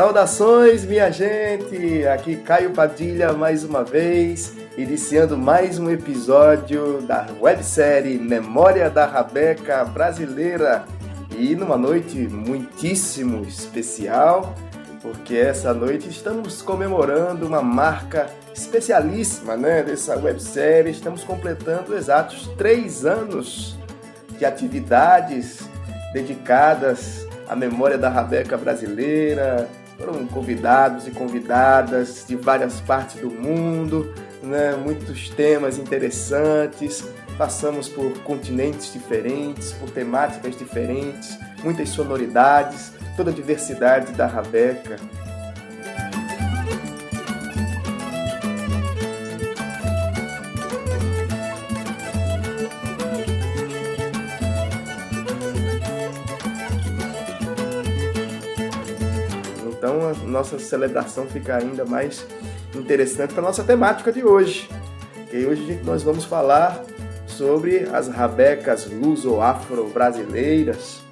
Saudações, minha gente! Aqui Caio Padilha mais uma vez, iniciando mais um episódio da websérie Memória da Rabeca Brasileira. E numa noite muitíssimo especial, porque essa noite estamos comemorando uma marca especialíssima né, dessa websérie. Estamos completando exatos três anos de atividades dedicadas à memória da Rabeca brasileira, foram convidados e convidadas de várias partes do mundo, né? muitos temas interessantes. Passamos por continentes diferentes, por temáticas diferentes, muitas sonoridades, toda a diversidade da Rabeca. nossa celebração fica ainda mais interessante para a nossa temática de hoje. E hoje nós vamos falar sobre as rabecas luso-afro-brasileiras,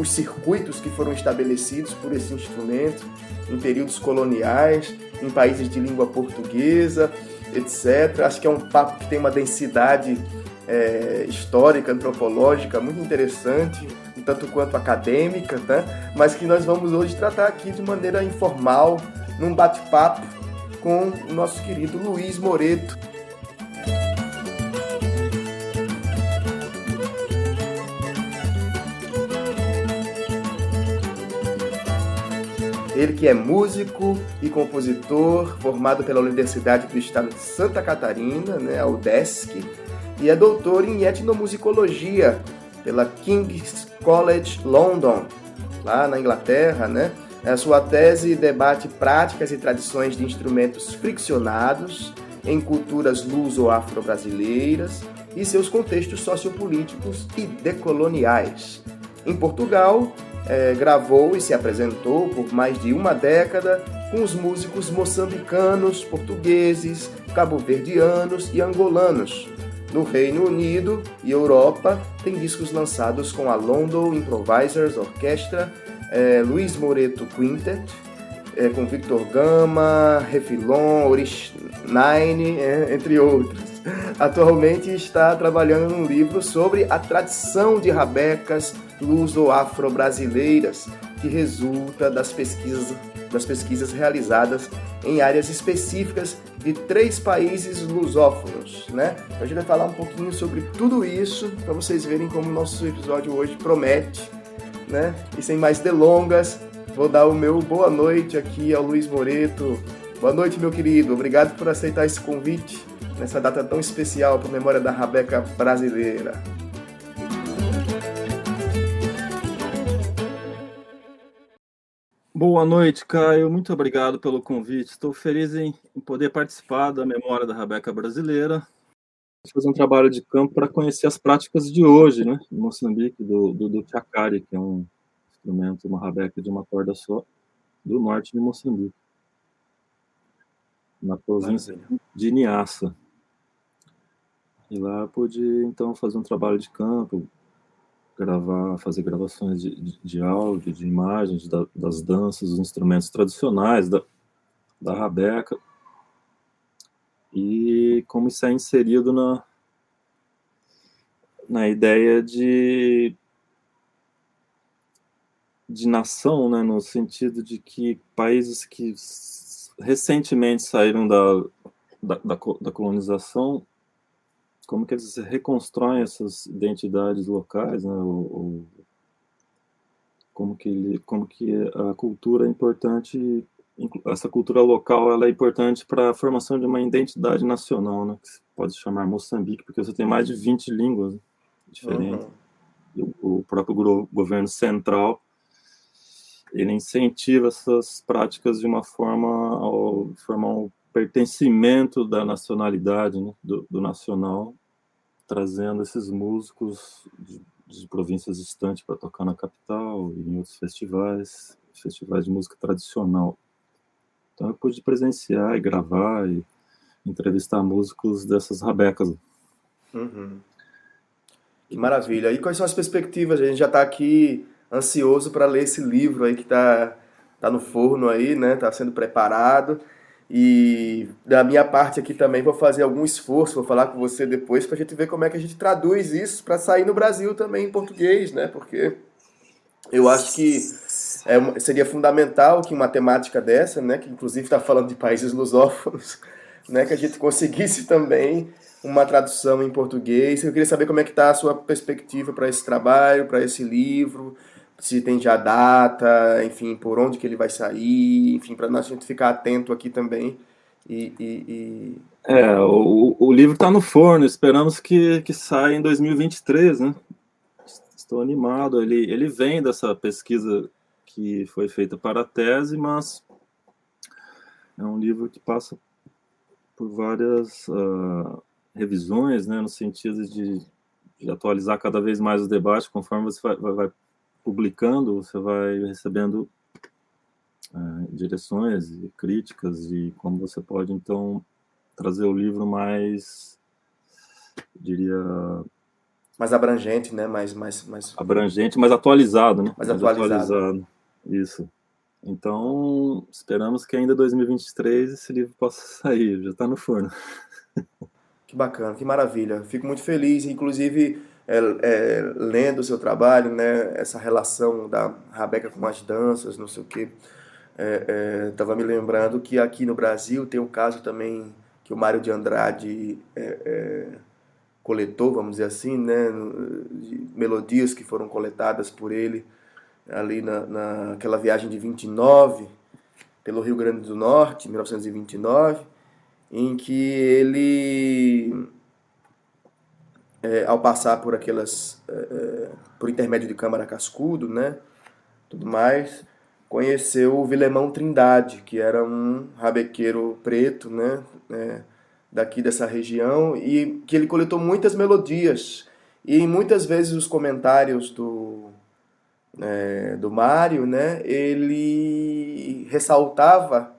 os circuitos que foram estabelecidos por esse instrumento em períodos coloniais, em países de língua portuguesa, etc. Acho que é um papo que tem uma densidade é, histórica, antropológica muito interessante, tanto quanto acadêmica, né? mas que nós vamos hoje tratar aqui de maneira informal, num bate-papo com o nosso querido Luiz Moreto. Ele que é músico e compositor, formado pela Universidade do Estado de Santa Catarina, né, a UDESC, e é doutor em etnomusicologia pela King's College London, lá na Inglaterra, né? A sua tese debate práticas e tradições de instrumentos friccionados em culturas luso-afro-brasileiras e seus contextos sociopolíticos e decoloniais. Em Portugal, é, gravou e se apresentou por mais de uma década com os músicos moçambicanos, portugueses, cabo-verdianos e angolanos, no Reino Unido e Europa, tem discos lançados com a London Improvisers Orchestra, é, Luiz Moreto Quintet, é, com Victor Gama, Refilon, Orish Nine, é, entre outros. Atualmente está trabalhando num livro sobre a tradição de rabecas luso-afro-brasileiras, que resulta das pesquisas, das pesquisas realizadas em áreas específicas de três países lusófonos, né? Então a gente vai falar um pouquinho sobre tudo isso para vocês verem como o nosso episódio hoje promete, né? E sem mais delongas, vou dar o meu boa noite aqui ao Luiz Moreto. Boa noite, meu querido. Obrigado por aceitar esse convite nessa data tão especial para a memória da Rabeca brasileira. Boa noite, Caio. Muito obrigado pelo convite. Estou feliz em, poder participar da memória da Rabeca brasileira. Fazer um trabalho de campo para conhecer as práticas de hoje, né, em Moçambique, do, do, do chacari, que é um instrumento, uma rabeca de uma corda só, do norte de Moçambique, na província de Niassa. E lá pude, então, fazer um trabalho de campo, gravar, fazer gravações de, de, de áudio, de imagens da, das danças, dos instrumentos tradicionais da, da Rabeca. E como isso é inserido na, na ideia de, de nação, né, no sentido de que países que recentemente saíram da, da, da, da colonização como que eles reconstroem essas identidades locais, né? Ou, ou, como que ele, como que a cultura é importante, essa cultura local ela é importante para a formação de uma identidade nacional, né? Que se pode chamar Moçambique, porque você tem mais de 20 línguas diferentes. Uhum. O, o próprio governo central ele incentiva essas práticas de uma forma ao formar um pertencimento da nacionalidade, né, do, do, nacional, trazendo esses músicos de, de províncias distantes para tocar na capital e em outros festivais, festivais de música tradicional. Então eu pude presenciar e gravar e entrevistar músicos dessas rabecas. Uhum. Que maravilha. E quais são as perspectivas? A gente já está aqui ansioso para ler esse livro aí que está tá no forno aí, né? Está sendo preparado. E da minha parte aqui também vou fazer algum esforço, vou falar com você depois para a gente ver como é que a gente traduz isso para sair no Brasil também em português, né? Porque eu acho que é, seria fundamental que uma temática dessa, né, que inclusive está falando de países lusófonos, né, que a gente conseguisse também uma tradução em português. Eu queria saber como é que está a sua perspectiva para esse trabalho, para esse livro, se tem já data, enfim, por onde que ele vai sair, enfim, para a gente ficar atento aqui também. E, e, e... É, o, o livro está no forno, esperamos que, que saia em 2023, né? Estou animado. Ele, ele vem dessa pesquisa que foi feita para a tese, mas é um livro que passa por várias uh, revisões, né, no sentido de, de, atualizar cada vez mais o debate, conforme você vai, vai, vai publicando, você vai recebendo uh, direções e críticas e como você pode, então, trazer o livro mais, diria... Mais abrangente, né? Mais, mais, mais... Abrangente, mais atualizado, né? Mais, mais atualizado. atualizado. Isso. Então, esperamos que ainda 2023 esse livro possa sair, já está no forno. Que bacana, que maravilha. Fico muito feliz, inclusive é, é, lendo o seu trabalho, né, essa relação da Rabeca com as danças, não sei o quê. Estava é, é me lembrando que aqui no Brasil tem um caso também que o Mário de Andrade é, é, coletou, vamos dizer assim, né, melodias que foram coletadas por ele ali na, naquela viagem de 29 pelo Rio Grande do Norte, 1929, em que ele, é, ao passar por aquelas, é, é, por intermédio de Câmara Cascudo, né, tudo mais, conheceu o Vilemão Trindade, que era um rabequeiro preto, né, é, daqui dessa região, e que ele coletou muitas melodias, e muitas vezes os comentários do é, do Mário, né, ele ressaltava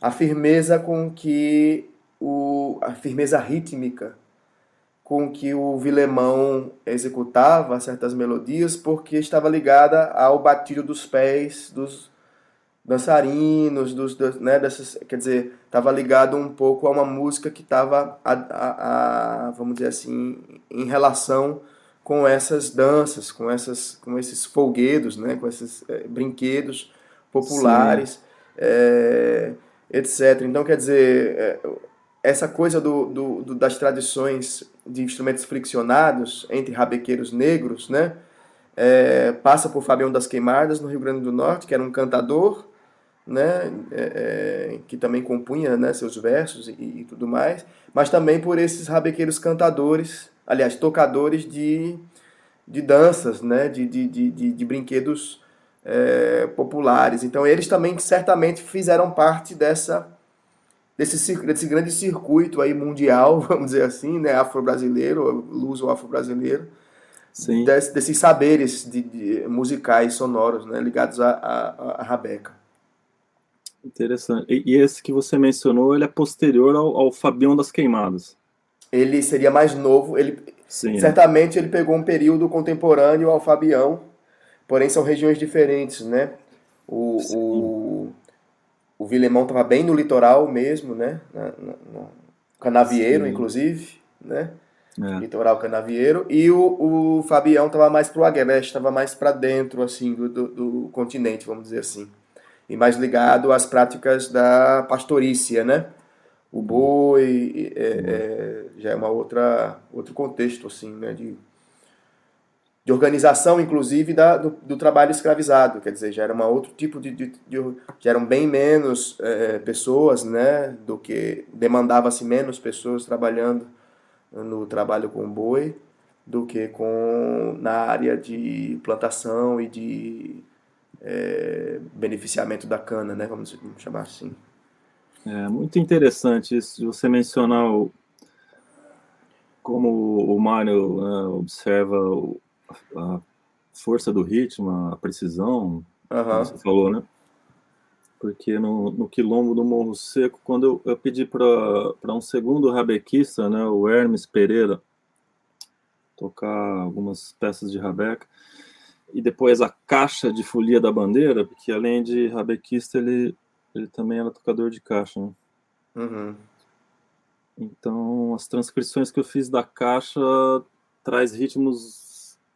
a firmeza com que o, a firmeza rítmica com que o Vilemão executava certas melodias, porque estava ligada ao batido dos pés dos dançarinos, dos, dos né, dessas, quer dizer, estava ligado um pouco a uma música que estava, a, a, a, vamos dizer assim, em relação com essas danças, com, essas, com esses folguedos, né, com esses é, brinquedos populares, é, etc. Então, quer dizer, é, essa coisa do, do, do, das tradições de instrumentos friccionados entre rabequeiros negros, né, passa por Fabião das Queimadas, no Rio Grande do Norte, que era um cantador, né, que também compunha né, seus versos e, e tudo mais, mas também por esses rabequeiros cantadores aliás, tocadores de, de danças, né? de, de, de, de brinquedos é, populares. Então, eles também certamente fizeram parte dessa, desse, desse grande circuito aí mundial, vamos dizer assim, né? afro-brasileiro, luso afro-brasileiro, desse, desses saberes de, de, musicais sonoros né? ligados à a, a, a Rabeca. Interessante. E, e, esse que você mencionou, ele é posterior ao, ao Fabião das Queimadas ele seria mais novo. Ele, Sim, certamente ele pegou um período contemporâneo ao Fabião, porém são regiões diferentes, né? O, o, Vilemão estava bem no litoral mesmo, né? Na, na, no Canavieiro, Sim. inclusive, né? É. Litoral Canavieiro. E o, o Fabião estava mais para o Agreste, estava mais para dentro, assim, do, do, do continente, vamos dizer assim. E mais ligado às práticas da pastorícia, né? o boi é, é, já é uma outra outro contexto assim né de, de organização inclusive da, do, do, trabalho escravizado. Quer dizer já era uma outro tipo de, de, de já eram bem menos é, pessoas né do que demandava-se menos pessoas trabalhando no trabalho com boi do que com na área de plantação e de é, beneficiamento da cana né vamos chamar assim. É muito interessante isso, você mencionar o, como o Mário né, observa o, a força do ritmo, a precisão, uhum. você falou, né? porque no, no quilombo do Morro Seco, quando eu, eu pedi para um segundo rabequista, né, o Hermes Pereira, tocar algumas peças de rabeca, e depois a caixa de folia da bandeira, porque além de rabequista, ele, ele também era tocador de caixa. Né? Uhum. Então, as transcrições que eu fiz da caixa traz ritmos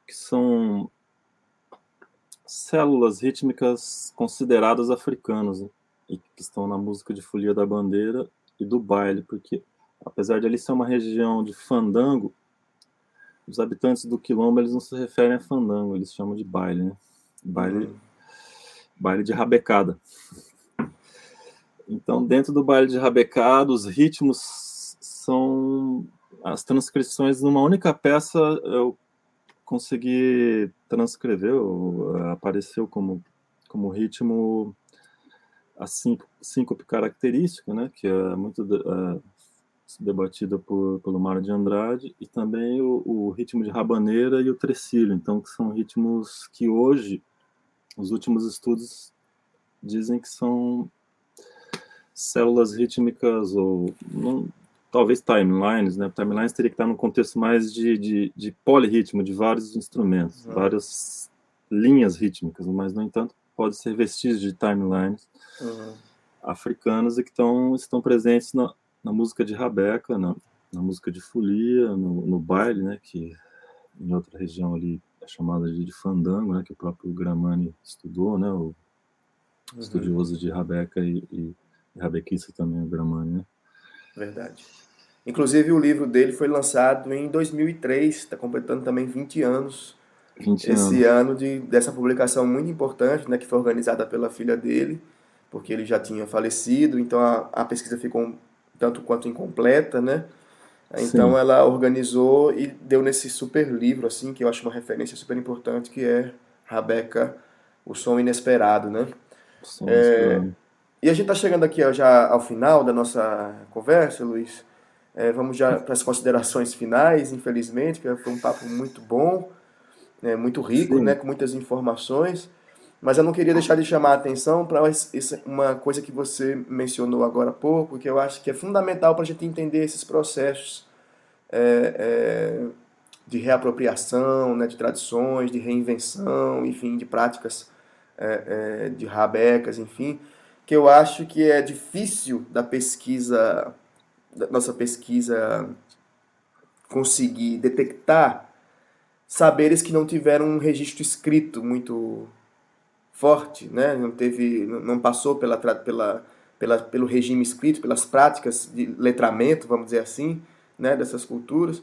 que são células rítmicas consideradas africanas né? e que estão na música de folia da bandeira e do baile, porque apesar de ali ser uma região de fandango, os habitantes do quilombo eles não se referem a fandango, eles chamam de baile, né? Baile, uhum. baile de rabecada. Então, dentro do baile de rabecada, os ritmos são as transcrições numa única peça. Eu consegui transcrever, apareceu como como ritmo a síncope característico, né? Que é muito debatida por, pelo Mário de Andrade, e também o, o, ritmo de rabaneira e o trecílio, então que são ritmos que hoje, os últimos estudos dizem que são células rítmicas ou não, talvez timelines, né? Timelines teria que estar no contexto mais de, de, de polirritmo, de vários instrumentos, uhum. várias linhas rítmicas, mas no entanto pode ser vestígios de timelines uhum. africanas e que estão, estão presentes na, na música de Rabeca, na, na música de folia, no, no, baile, né, que em outra região ali é chamada de, de fandango, né, que o próprio Gramani estudou, né, o uhum. estudioso de Rabeca e, e, e Rabequista também, o Gramani, né. Verdade. Inclusive o livro dele foi lançado em 2003, está completando também 20 anos. 20 esse anos. ano de, dessa publicação muito importante, né, que foi organizada pela filha dele, porque ele já tinha falecido, então a, a pesquisa ficou tanto quanto incompleta, né? Então Sim. ela organizou e deu nesse super livro, assim, que eu acho uma referência super importante, que é Rabeca, O Som Inesperado, né? Som é, E a gente está chegando aqui ó, já ao final da nossa conversa, Luiz. É, vamos já para as considerações finais, infelizmente, que foi um papo muito bom, né, muito rico, né, com muitas informações. Mas eu não queria deixar de chamar a atenção para uma coisa que você mencionou agora há pouco, que eu acho que é fundamental para a gente entender esses processos é, é, de reapropriação, né, de tradições, de reinvenção, enfim, de práticas é, é de rabecas, enfim, que eu acho que é difícil da pesquisa, da nossa pesquisa conseguir detectar saberes que não tiveram um registro escrito muito forte, né? não teve, não passou pela, pela, pela, pelo regime escrito, pelas práticas de letramento, vamos dizer assim, né? dessas culturas.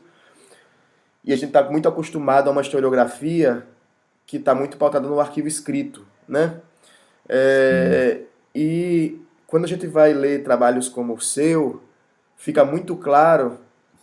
E a gente está muito acostumado a uma historiografia que está muito pautada no arquivo escrito, né? É, e quando a gente vai ler trabalhos como o seu, fica muito claro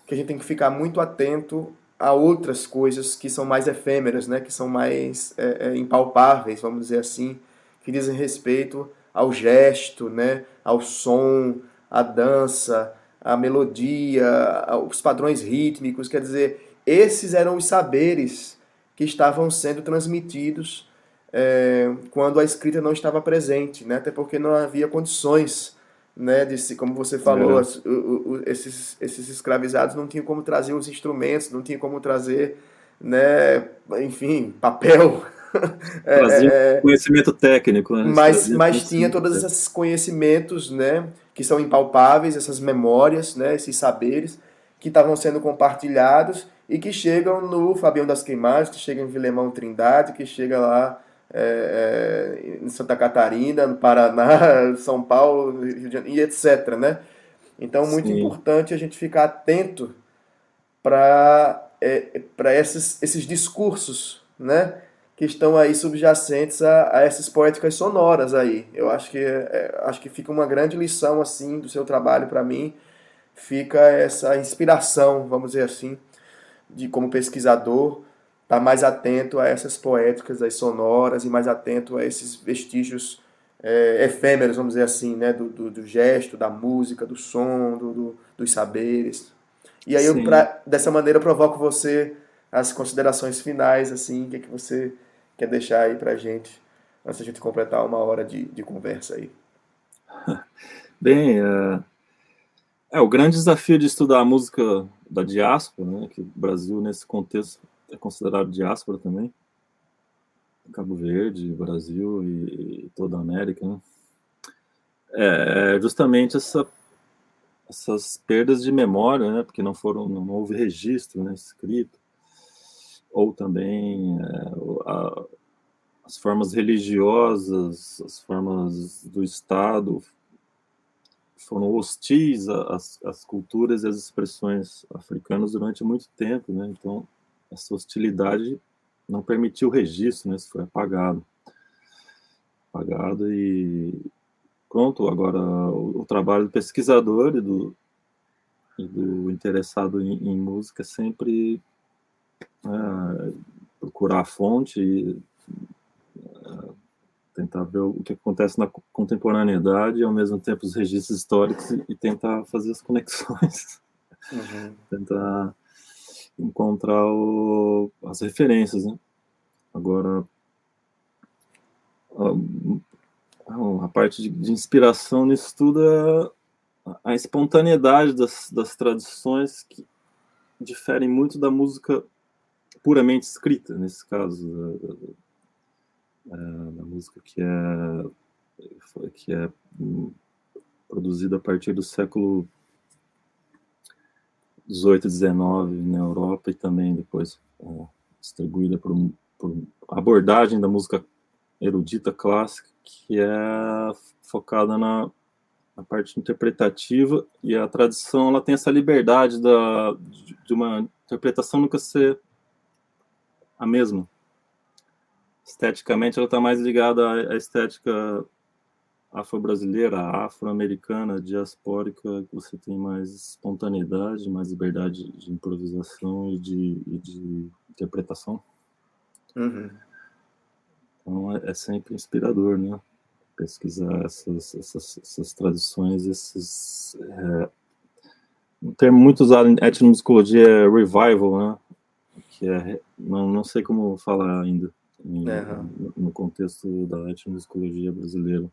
que a gente tem que ficar muito atento a outras coisas que são mais efêmeras, né? que são mais é, é, impalpáveis, vamos dizer assim, que dizem respeito ao gesto, né? ao som, à dança, à melodia, aos padrões rítmicos. Quer dizer, esses eram os saberes que estavam sendo transmitidos é, quando a escrita não estava presente, né? até porque não havia condições né, de, como você falou, é. as, o, o, esses, esses escravizados não tinham como trazer os instrumentos, não tinham como trazer, né, enfim, papel. Trazia é, é, conhecimento técnico, né? Mas, mas tinha todos esses conhecimentos, né, que são impalpáveis, essas memórias, né, esses saberes que estavam sendo compartilhados e que chegam no Fabião das Queimadas, que chega em Vilemão Trindade, que chega lá é, é, em Santa Catarina, no Paraná, São Paulo, e etc. Né? Então, muito Sim. importante a gente ficar atento para é, esses, esses discursos né? que estão aí subjacentes a, a essas poéticas sonoras aí. Eu acho que, é, acho que fica uma grande lição assim do seu trabalho para mim, fica essa inspiração, vamos dizer assim, de como pesquisador, estar tá mais atento a essas poéticas, as sonoras, e mais atento a esses vestígios é, efêmeros, vamos dizer assim, né? Do, do, do gesto, da música, do som, do, do dos saberes. E aí, eu, pra, dessa maneira, eu provoco você as considerações finais, assim, o que, é que você quer deixar aí pra gente, antes da gente completar uma hora de, de conversa aí. Bem, é, é, o grande desafio de estudar a música da diáspora, né, que o Brasil, nesse contexto, é considerado diáspora também, Cabo Verde, Brasil e, toda a América, né? é, é justamente essa, essas perdas de memória, né, porque não foram, não houve registro né, escrito, ou também é, a, as formas religiosas, as formas do Estado foram hostis às, às culturas e às expressões africanas durante muito tempo, né? Então, essa hostilidade não permitiu o registro, né? Isso foi apagado. Apagado e pronto, agora o, o trabalho do pesquisador e do, e do interessado em, em música é sempre é, procurar a fonte e é, tentar ver o que acontece na contemporaneidade e ao mesmo tempo os registros históricos e, tentar fazer as conexões, uhum. tentar encontrar o, as referências, né? Agora a, a parte de, de, inspiração nisso tudo é a, espontaneidade das, das tradições que diferem muito da música puramente escrita, nesse caso, da, da música que é, que é produzida a partir do século 18 e 19 na Europa e também depois é, distribuída por, por abordagem da música erudita clássica, que é focada na, na, parte interpretativa e a tradição ela tem essa liberdade da, de, de uma interpretação nunca ser a mesma. Esteticamente, ela está mais ligada à estética afro-brasileira, afro-americana, diaspórica, você tem mais espontaneidade, mais liberdade de improvisação e de, e de interpretação. Uhum. Então é, é, sempre inspirador, né? Pesquisar essas, essas, essas tradições, esses. É, um termo muito usado em etnomusicologia é revival, né? que é, não, não sei como falar ainda em, uhum. no contexto da etnomusicologia brasileira.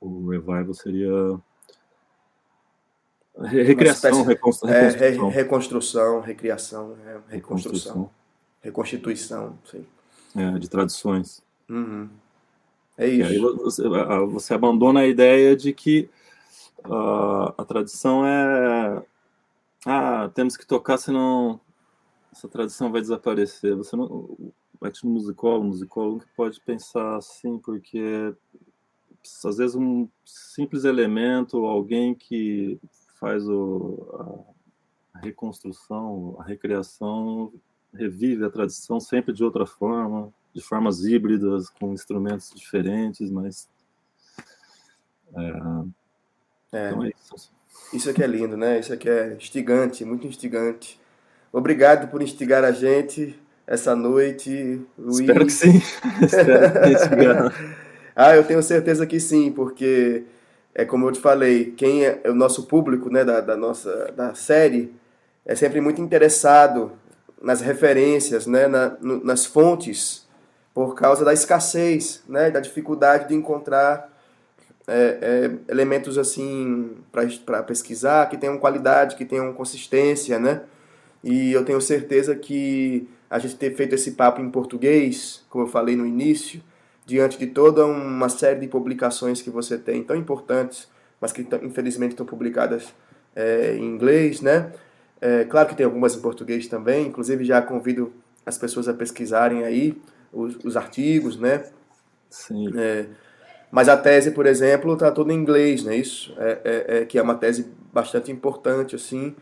O revival seria recriação, reconstrução. É, re, reconstrução, recriação, é, reconstrução, reconstituição, sei. É, de tradições. Uhum. É isso. aí você, você, abandona a ideia de que uh, a tradição é ah, temos que tocar senão essa tradição vai desaparecer. Você não, o etnomusicólogo, musicólogo pode pensar assim, porque às vezes um simples elemento, alguém que faz o, a, reconstrução, a recriação, revive a tradição sempre de outra forma, de formas híbridas, com instrumentos diferentes, mas. É, é, então é isso. Isso aqui é lindo, né? Isso aqui é instigante, muito instigante. Obrigado por instigar a gente essa noite, Luiz. Espero que sim. Espero que ah, eu tenho certeza que sim, porque é como eu te falei, quem é, o nosso público, né, da, da nossa da série, é sempre muito interessado nas referências, né, na, no, nas fontes, por causa da escassez, né, da dificuldade de encontrar é, é, elementos assim para pesquisar que tenham qualidade, que tenham consistência, né? E eu tenho certeza que a gente ter feito esse papo em português, como eu falei no início, diante de toda uma série de publicações que você tem tão importantes, mas que infelizmente estão publicadas é, em inglês, né? É, claro que tem algumas em português também, inclusive já convido as pessoas a pesquisarem aí os, os artigos, né? Sim. É, mas a tese, por exemplo, está toda em inglês, não é isso? É, é, é, que é uma tese bastante importante, assim,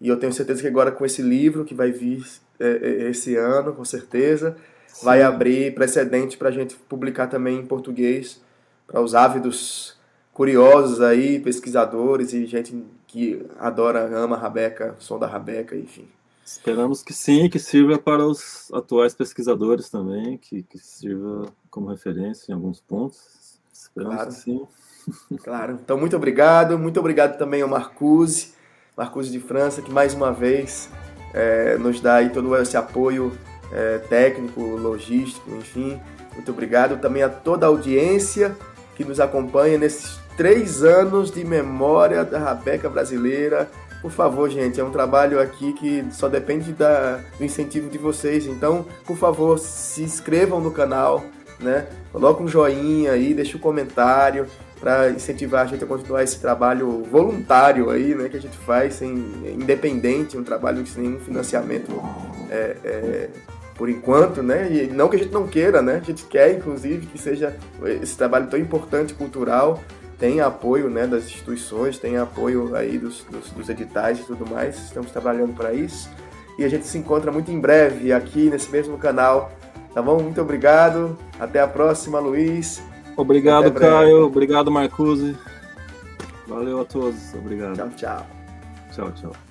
e eu tenho certeza que agora com esse livro que vai vir é, esse ano, com certeza, Sim. vai abrir precedente para a gente publicar também em português, para os ávidos curiosos aí, pesquisadores e gente que adora, ama a Rabeca, som da Rabeca, enfim. Esperamos que sim, que sirva para os atuais pesquisadores também, que, que sirva como referência em alguns pontos. Esperamos claro. que sim. Claro. Então, muito obrigado. Muito obrigado também ao Marcuse Marcos de França, que mais uma vez é, nos dá aí todo esse apoio é, técnico, logístico, enfim. Muito obrigado também a toda a audiência que nos acompanha nesses três anos de memória da Rabeca brasileira. Por favor, gente, é um trabalho aqui que só depende da, do incentivo de vocês. Então, por favor, se inscrevam no canal, né? Coloca um joinha aí, deixa um comentário para incentivar a gente a continuar esse trabalho voluntário aí, né, que a gente faz sem independente, um trabalho sem nenhum financiamento é, é, por enquanto, né, e não que a gente não queira, né, a gente quer inclusive que seja esse trabalho tão importante cultural tem apoio né, das instituições, tem apoio aí dos, dos, dos editais e tudo mais. Estamos trabalhando para isso. E a gente se encontra muito em breve aqui nesse mesmo canal. Tá bom? Muito obrigado. Até a próxima, Luiz. Obrigado, Caio. Obrigado, Marcuse. Valeu a todos. Obrigado. Tchau, tchau. Tchau, tchau.